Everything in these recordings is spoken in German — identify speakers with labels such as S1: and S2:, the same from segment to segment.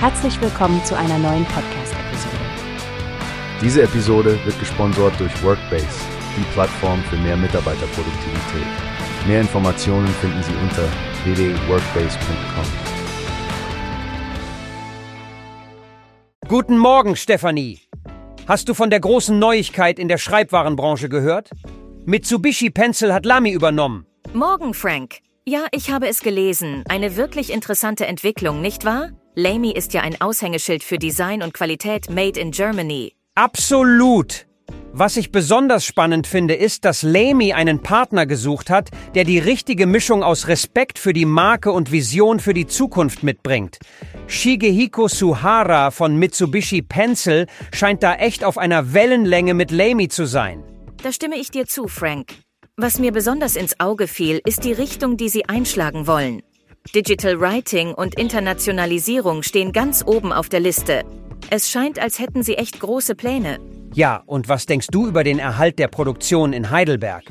S1: Herzlich willkommen zu einer neuen Podcast-Episode.
S2: Diese Episode wird gesponsert durch Workbase, die Plattform für mehr Mitarbeiterproduktivität. Mehr Informationen finden Sie unter www.workbase.com.
S3: Guten Morgen, Stefanie. Hast du von der großen Neuigkeit in der Schreibwarenbranche gehört? Mitsubishi Pencil hat Lamy übernommen.
S4: Morgen, Frank. Ja, ich habe es gelesen. Eine wirklich interessante Entwicklung, nicht wahr? Lamy ist ja ein Aushängeschild für Design und Qualität made in Germany.
S3: Absolut. Was ich besonders spannend finde, ist, dass Lamy einen Partner gesucht hat, der die richtige Mischung aus Respekt für die Marke und Vision für die Zukunft mitbringt. Shigehiko Suhara von Mitsubishi Pencil scheint da echt auf einer Wellenlänge mit Lamy zu sein.
S4: Da stimme ich dir zu, Frank. Was mir besonders ins Auge fiel, ist die Richtung, die sie einschlagen wollen. Digital Writing und Internationalisierung stehen ganz oben auf der Liste. Es scheint, als hätten sie echt große Pläne.
S3: Ja, und was denkst du über den Erhalt der Produktion in Heidelberg?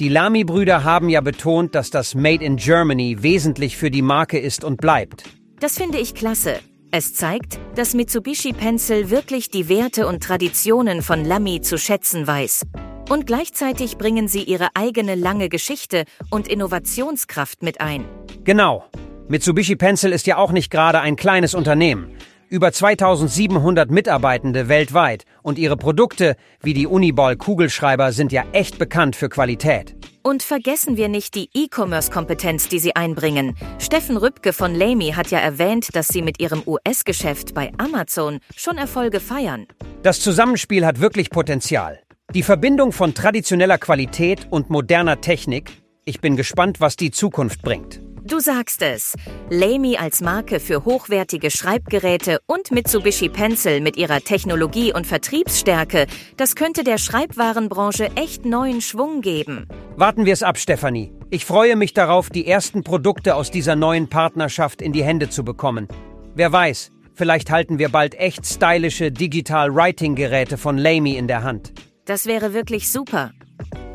S3: Die Lamy-Brüder haben ja betont, dass das Made in Germany wesentlich für die Marke ist und bleibt.
S4: Das finde ich klasse. Es zeigt, dass Mitsubishi Pencil wirklich die Werte und Traditionen von Lamy zu schätzen weiß. Und gleichzeitig bringen sie ihre eigene lange Geschichte und Innovationskraft mit ein.
S3: Genau. Mitsubishi Pencil ist ja auch nicht gerade ein kleines Unternehmen. Über 2700 Mitarbeitende weltweit und ihre Produkte wie die Uniball Kugelschreiber sind ja echt bekannt für Qualität.
S4: Und vergessen wir nicht die E-Commerce-Kompetenz, die sie einbringen. Steffen Rübke von Lamy hat ja erwähnt, dass sie mit ihrem US-Geschäft bei Amazon schon Erfolge feiern.
S3: Das Zusammenspiel hat wirklich Potenzial. Die Verbindung von traditioneller Qualität und moderner Technik. Ich bin gespannt, was die Zukunft bringt.
S4: Du sagst es. Lamy als Marke für hochwertige Schreibgeräte und Mitsubishi Pencil mit ihrer Technologie und Vertriebsstärke, das könnte der Schreibwarenbranche echt neuen Schwung geben.
S3: Warten wir es ab, Stefanie. Ich freue mich darauf, die ersten Produkte aus dieser neuen Partnerschaft in die Hände zu bekommen. Wer weiß, vielleicht halten wir bald echt stylische Digital Writing Geräte von Lamy in der Hand.
S4: Das wäre wirklich super.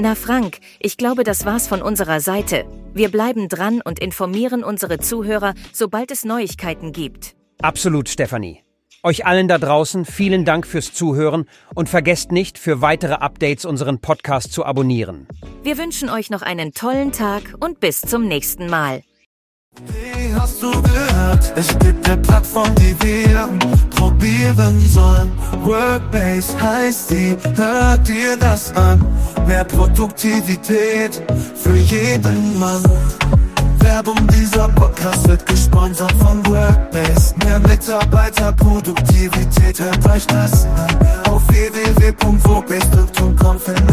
S4: Na Frank, ich glaube, das war's von unserer Seite. Wir bleiben dran und informieren unsere Zuhörer, sobald es Neuigkeiten gibt.
S3: Absolut, Stefanie. Euch allen da draußen vielen Dank fürs Zuhören und vergesst nicht, für weitere Updates unseren Podcast zu abonnieren.
S4: Wir wünschen euch noch einen tollen Tag und bis zum nächsten Mal.
S5: Wie hast du gehört? Es gibt eine Plattform, die wir probieren sollen. Workbase heißt die, hört dir das an. Mehr Produktivität für jeden Mann. Werbung dieser Podcast wird gesponsert von Workbase. Mehr Mitarbeiterproduktivität, hört euch das an. Auf www.workbase.com findet